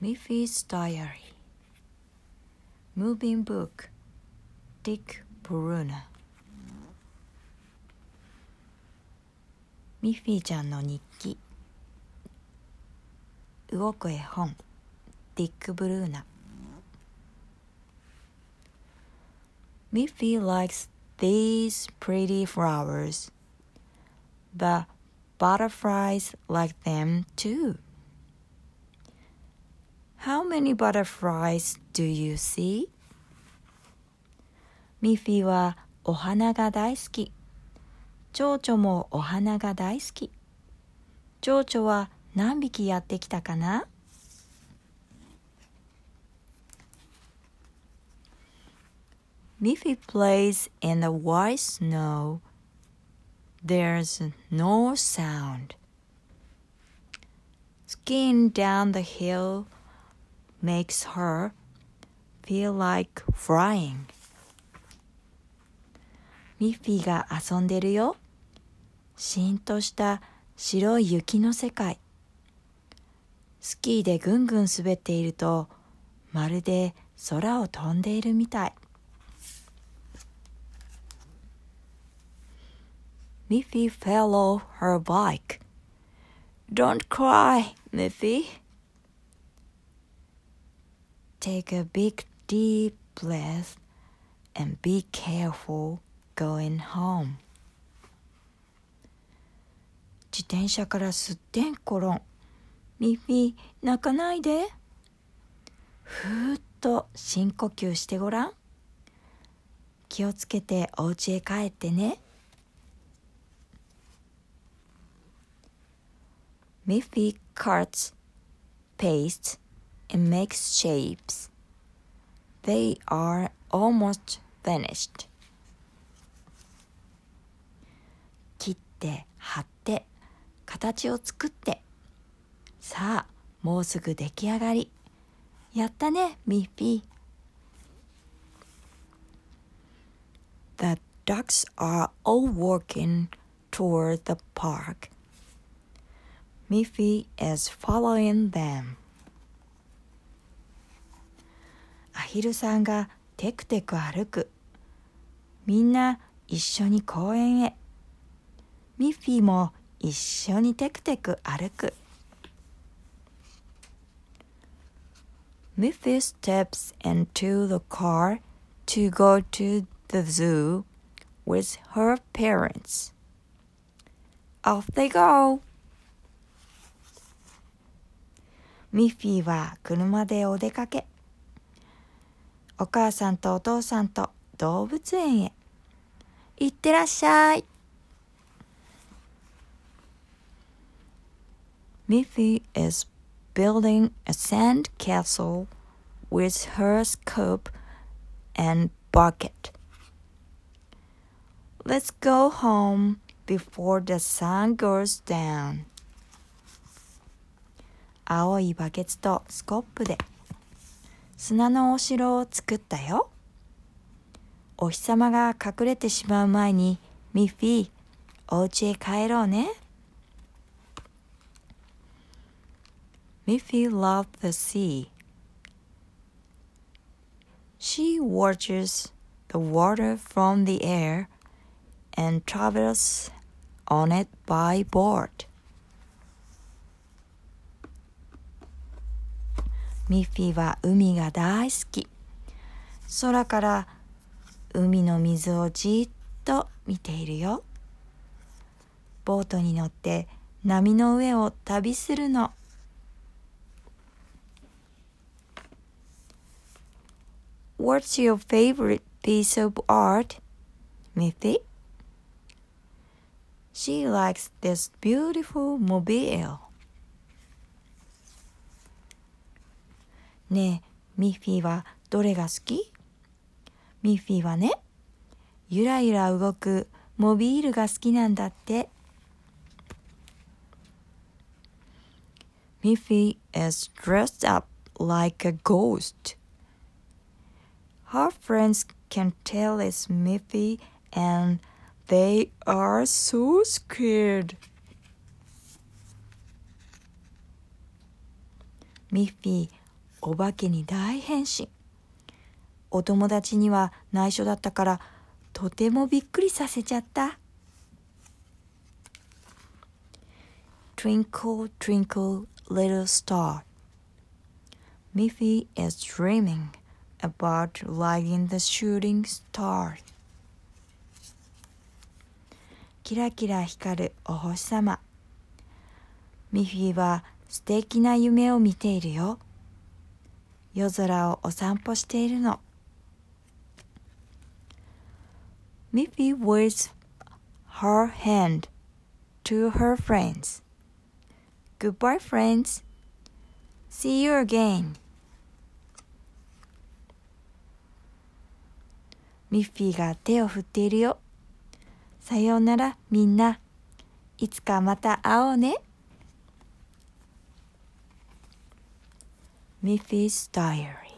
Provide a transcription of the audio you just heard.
Miffy's Diary Moving Book Dick Bruna ミッフィーちゃんの日記動く絵本ディック・ブルーナ Miffy likes these pretty flowers but butterflies like them too How many butterflies do you see? ミッフィーはお花が大好き。蝶々もお花が大好き。蝶々は何匹やってきたかな Miffy plays in the white snow. There's no sound. Skiing down the hill makes her feel like flying. ミッフィーが遊んでるよ。しんとした白い雪の世界。スキーでぐんぐん滑っていると、まるで空を飛んでいるみたい。ミッフィー fell off her bike. Don't cry, ミッフィー。take a big deep breath and be careful going home. 自転車からすってんころん。ミッフィー、泣かないで。ふーっと深呼吸してごらん。気をつけてお家へ帰ってね。ミッフィー、カーツ、ペース。and makes shapes. They are almost finished. 切って貼って形を作ってさあもうすぐ出来上がりやったねミッフィー The ducks are all walking toward the park. Miffy is following them. アヒルさんがテクテク歩く。みんな一緒に公園へ。ミッフィーも一緒にテクテク歩く。Miffy steps into the car to go to the zoo with her parents. Off they go! ミッフィーは車でお出かけ。お母さんとお父さんと動物園へ。いってらっしゃい。Miffy is building a sand castle with her scoop and bucket. Let's go home before the sun goes down. 青いバケツとスコップで 砂のお城を作ったよ。お日様が隠れてしまう前にミッフィー、お家へ帰ろうね。Miffy loved the sea. She watches the water from the air and travels on it by board. ミッフィーは海が大好き。空から海の水をじっと見ているよ。ボートに乗って波の上を旅するの。What's your favorite piece of art, Miffy? She likes this beautiful mobile. ねえ、ミッフィーはどれが好きミッフィーはね、ゆらゆら動くモビールが好きなんだって。ミッフィー is dressed up like a ghost. Her friends can tell it's Miffy and they are so scared. ミッフィーお化けに大変身お友達には内緒だったからとてもびっくりさせちゃった Twinkle, twinkle, little star Miffy is dreaming about lighting the shooting star キラキラ光るお星様ミフィは素敵な夢を見ているよ夜空をお散歩しているの Miffy waves her hand to her friends. Goodbye, friends. See you again. ミッフィーが手を振っているよ。さようならみんな。いつかまた会おうね。Miffy's Diary